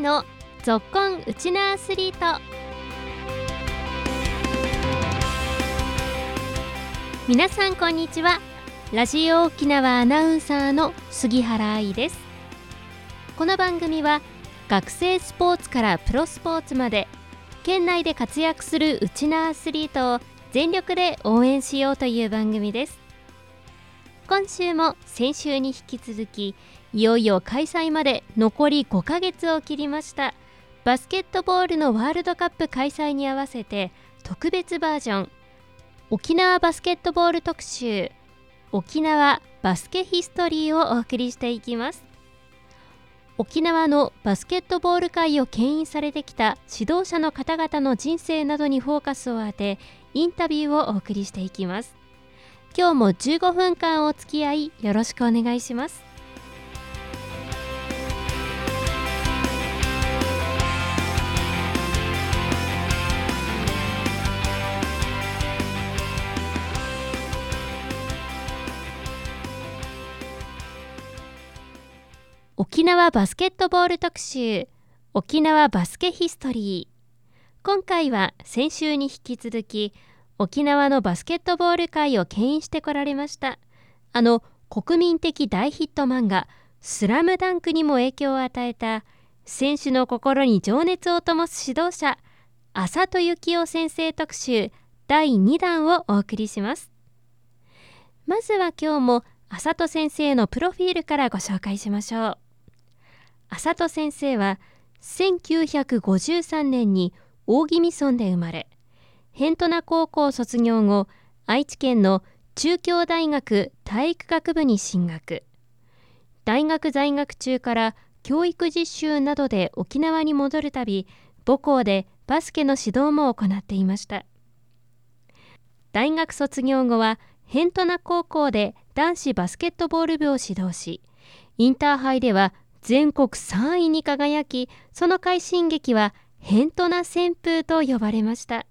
のぞっこんウチナアスリート。皆さんこんにちは。ラジオ沖縄アナウンサーの杉原愛です。この番組は学生スポーツからプロスポーツまで県内で活躍するウチナアスリートを全力で応援しようという番組です。今週も先週に引き続きいよいよ開催まで残り5ヶ月を切りました。バスケットボールのワールドカップ開催に合わせて特別バージョン。沖縄バスケットボール特集。沖縄バスケヒストリーをお送りしていきます。沖縄のバスケットボール界を牽引されてきた指導者の方々の人生などにフォーカスを当てインタビューをお送りしていきます。今日も15分間お付き合いよろしくお願いします。沖縄バスケットボール特集沖縄バスケヒストリー。今回は先週に引き続き沖縄のバスケットボール界を牽引してこられました。あの国民的大ヒット漫画スラムダンクにも影響を与えた選手の心に情熱を灯す指導者浅戸幸雄先生特集第2弾をお送りします。まずは今日も浅戸先生のプロフィールからご紹介しましょう。浅戸先生は1953年に大宜味村で生まれ辺土名高校卒業後愛知県の中京大学体育学部に進学。大学在学中から教育実習などで沖縄に戻るたび母校でバスケの指導も行っていました。大学卒業後は辺土名高校で男子バスケットボール部を指導しインターハイでは全国3位に輝きその快進撃はヘトナ旋風と呼ばれました。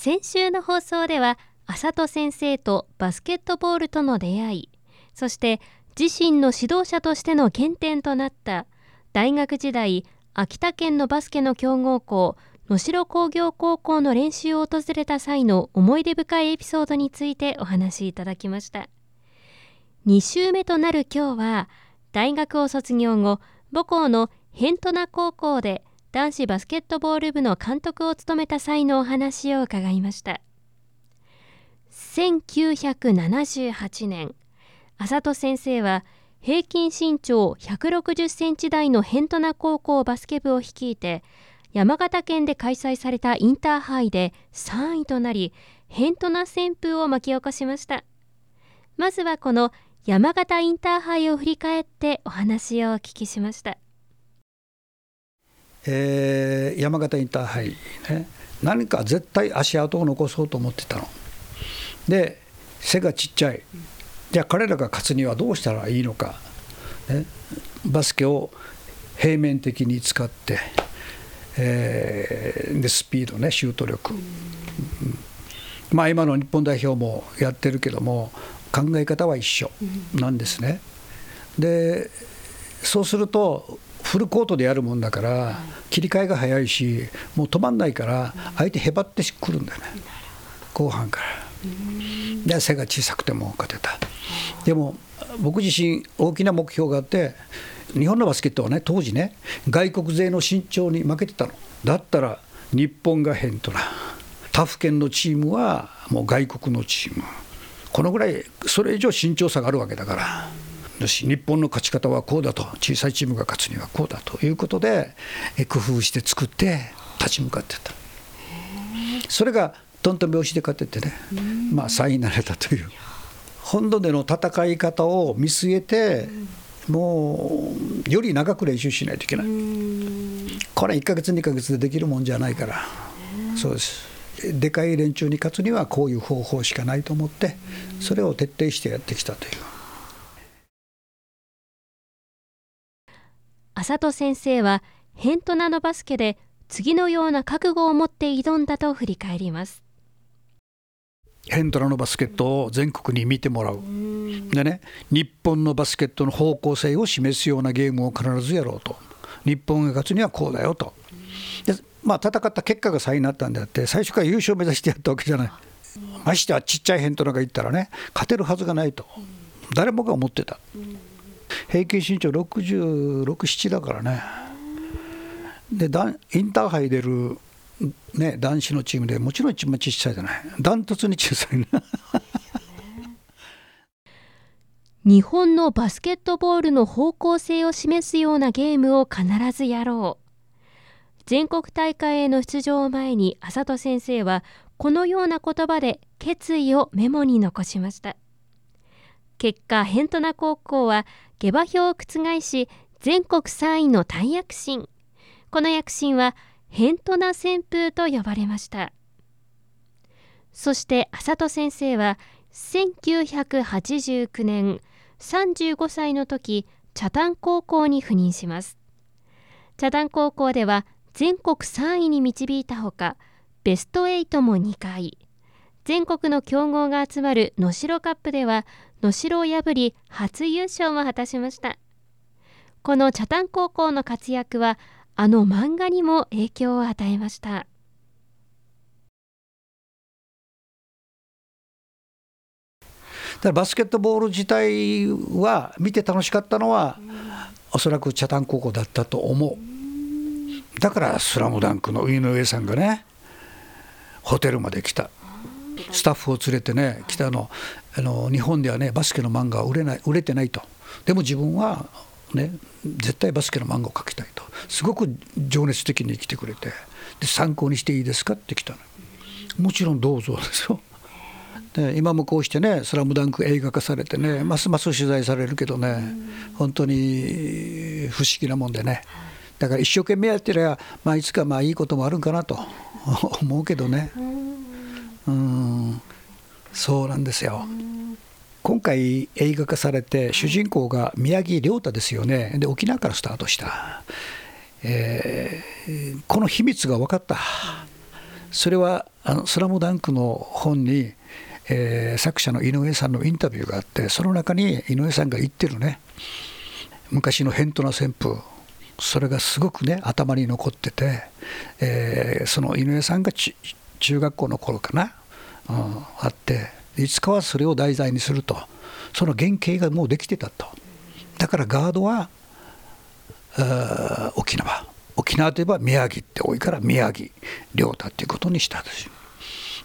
先週の放送では浅戸先生とバスケットボールとの出会いそして自身の指導者としての原点となった大学時代秋田県のバスケの強豪校能代工業高校の練習を訪れた際の思い出深いエピソードについてお話しいただきました。2週目となる今日は大学を卒業後母校の辺土名高校で男子バスケットボール部の監督を務めた際のお話を伺いました。1978年浅戸先生は平均身長160センチ台の辺土名高校バスケ部を率いて山形県で開催されたインターハイで3位となり辺土名旋風を巻き起こしました。まずはこの山形インターハイを振り返ってお話をお聞きしました、えー、山形インターハイ、ね、何か絶対足跡を残そうと思ってたの？で背がちっちゃい。じゃあ彼らが勝つにはどうしたらいいのか、ね、バスケを平面的に使って、えー、でスピードねシュート力、うん、まあ今の日本代表もやってるけども考え方は一緒なんですね。でそうするとフルコートでやるもんだから切り替えが早いしもう止まんないから相手へばってくるんだよね後半から。で背が小さくても勝てた。でも僕自身大きな目標があって日本のバスケットはね当時ね外国勢の身長に負けてたのだったら日本が変とな他府県のチームはもう外国のチームこのぐらいそれ以上慎重さがあるわけだから。日本の勝ち方はこうだと。小さいチームが勝つにはこうだということで工夫して作って立ち向かってた。それがトントン拍子で勝っててね。まあ3位になれたという。本土での戦い方を見据えてもうより長く練習しないといけない。これ1ヶ月2ヶ月でできるもんじゃないから。そうです。でかい連中に勝つにはこういう方法しかないと思ってそれを徹底してやってきたという。浅戸先生はヘントナのバスケで次のような覚悟を持って挑んだと振り返ります。ヘントラのバスケットを全国に見てもらう。でね日本のバスケットの方向性を示すようなゲームを必ずやろうと。日本が勝つにはこうだよと。でまあ戦った結果が差になったんであって最初から優勝目指してやったわけじゃない。ましてはちっちゃいヘントラがいったらね勝てるはずがないと。誰もが思ってた。平均身長66、7だからね。でインターハイ出るね、男子のチームでもちろん一番小さいじゃない。ダントツに小さいな 日本のバスケットボールの方向性を示すようなゲームを必ずやろう。全国大会への出場を前に浅戸先生はこのような言葉で決意をメモに残しました。結果ヘントナ高校は下馬評を覆し全国3位の大躍進。この躍進はヘントナ旋風と呼ばれました。そして浅戸先生は1989年35歳の時茶炭高校に赴任します。茶炭高校では全国3位に導いたほかベスト8も2回。全国の強豪が集まる能代カップでは能代を破り初優勝も果たしました。この茶炭高校の活躍はあの漫画にも影響を与えました。だバスケットボール自体は見て楽しかったのは、うん、おそらく茶炭高校だったと思う。だから「スラムダンクの井上さんがねホテルまで来た。スタッフを連れてね来たのあの日本ではねバスケの漫画は売れない売れてないと。でも自分はね、絶対バスケの漫画を描きたいと。すごく情熱的に生きてくれて。で参考にしていいですかって来たの。もちろんどうぞですよ。で今もこうしてね「スラムダンク映画化されてねますます取材されるけどね本当に不思議なもんでね。だから一生懸命やってりゃ、まあ、いつかまあいいこともあるんかなと 思うけどね。うん。そうなんですよ。今回映画化されて主人公が宮城亮太ですよね。で沖縄からスタートした、えー、この秘密が分かった。それはあの「スラムダンクの本に、えー、作者の井上さんのインタビューがあってその中に井上さんが言ってるね。昔のヘントナ旋風。それがすごくね頭に残ってて、えー、その井上さんが中学校の頃かな、うん、あっていつかはそれを題材にすると。その原型がもうできてたと。だからガードは沖縄。沖縄といえば宮城って多いから宮城亮太っていうことにしたんですよ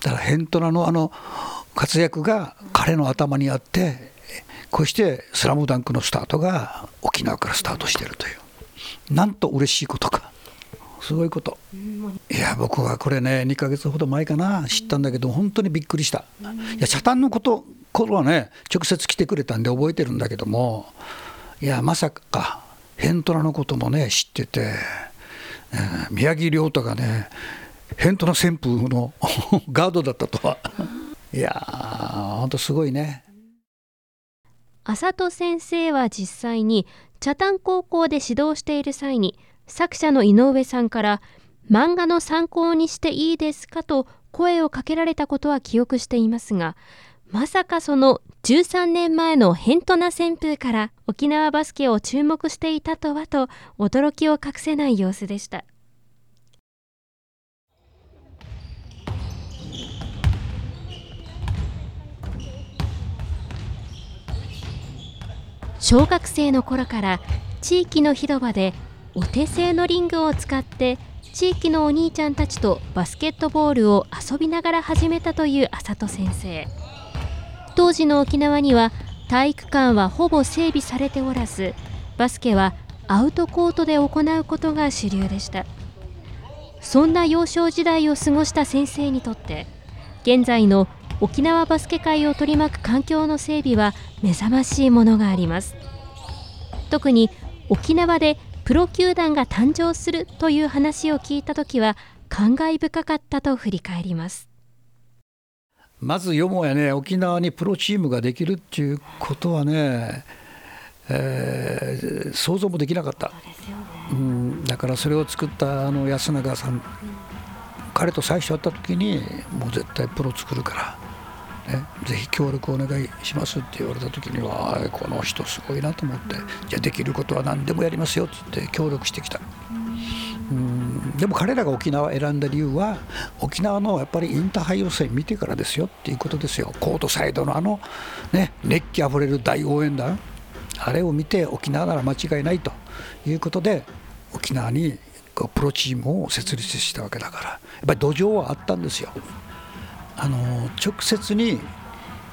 だからヘントナのあの活躍が彼の頭にあってこうして「スラムダンクのスタートが沖縄からスタートしてるという。なんと嬉しいことかすごいこと。いや僕はこれね2ヶ月ほど前かな知ったんだけど本当にびっくりした。いや茶炭のこと頃はね直接来てくれたんで覚えてるんだけどもいやまさかヘントラのこともね知ってて、えー、宮城亮太がねヘントラ旋風の ガードだったとは。いや本当すごいね。浅戸先生は実際に茶炭高校で指導している際に作者の井上さんから漫画の参考にしていいですか？と声をかけられたことは記憶していますがまさかその13年前のヘントな旋風から沖縄バスケを注目していたとはと驚きを隠せない様子でした。小学生の頃から地域の広場でお手製のリングを使って地域のお兄ちゃんたちとバスケットボールを遊びながら始めたという浅戸先生。当時の沖縄には体育館はほぼ整備されておらずバスケはアウトコートで行うことが主流でした。そんな幼少時代を過ごした先生にとって現在の沖縄バスケ界を取り巻く環境の整備は目覚ましいものがあります。特に沖縄でプロ球団が誕生するという話を聞いた時は感慨深かったと振り返ります。まずよもやね沖縄にプロチームができるっていうことはね、えー、想像もできなかった、うん、だからそれを作ったあの安永さん、うん、彼と最初会った時にもう絶対プロ作るからね、ぜひ協力お願いしますって言われた時にはこの人すごいなと思ってじゃあできることは何でもやりますよっつって協力してきた。うんでも彼らが沖縄を選んだ理由は沖縄のやっぱりインターハイ予選見てからですよっていうことですよコートサイドのあの、ね、熱気あふれる大応援団あれを見て沖縄なら間違いないということで沖縄にプロチームを設立したわけだからやっぱり土壌はあったんですよ。あの直接に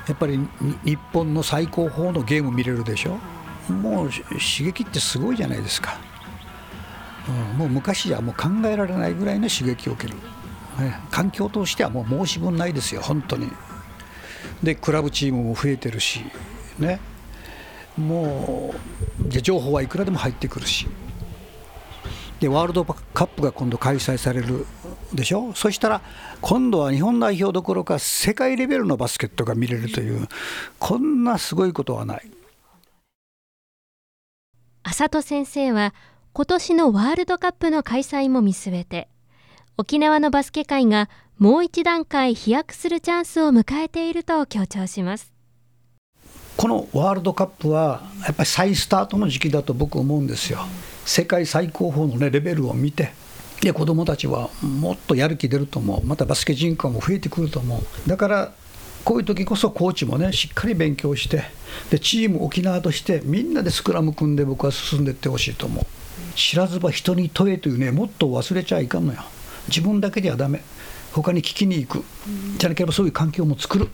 やっぱり日本の最高峰のゲーム見れるでしょ？もう刺激ってすごいじゃないですか、うん、もう昔じゃもう考えられないぐらいの刺激を受ける、ね、環境としてはもう申し分ないですよ本当に。でクラブチームも増えてるしね。もうじゃ情報はいくらでも入ってくるし。でワールドカップが今度開催されるでしょ？そしたら今度は日本代表どころか世界レベルのバスケットが見れるというこんなすごいことはない。浅戸先生は今年のワールドカップの開催も見据えて沖縄のバスケ界がもう一段階飛躍するチャンスを迎えていると強調します。このワールドカップはやっぱり再スタートの時期だと僕思うんですよ世界最高峰の、ね、レベルを見てで子どもたちはもっとやる気出ると思う。またバスケ人口も増えてくると思う。だからこういう時こそコーチもねしっかり勉強してでチーム沖縄としてみんなでスクラム組んで僕は進んでいってほしいと思う。知らずば人に問えというねもっと忘れちゃいかんのよ。自分だけではダメ。他に聞きに行く。じゃなければそういう環境も作る。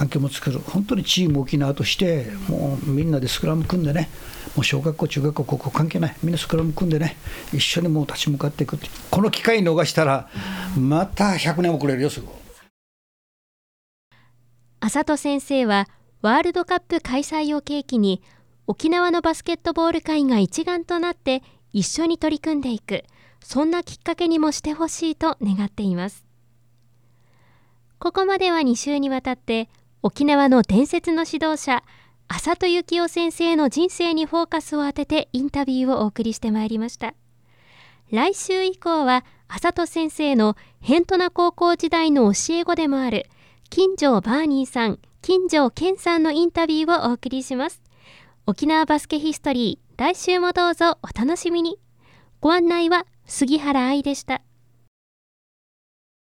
環境も作る本当にチーム沖縄としてもうみんなでスクラム組んでねもう小学校、中学校、高校関係ない、みんなスクラム組んでね、一緒にもう立ち向かっていくこの機会逃したら、また100年遅れるよ、すぐ。浅戸先生は、ワールドカップ開催を契機に、沖縄のバスケットボール界が一丸となって一緒に取り組んでいく、そんなきっかけにもしてほしいと願っています。ここまでは2週にわたって、沖縄の伝説の指導者、浅戸幸雄先生の人生にフォーカスを当ててインタビューをお送りしてまいりました。来週以降は浅戸先生のヘントナ高校時代の教え子でもある金城バーニーさん金城健さんのインタビューをお送りします。沖縄バスケヒストリー来週もどうぞお楽しみに。ご案内は杉原愛でした。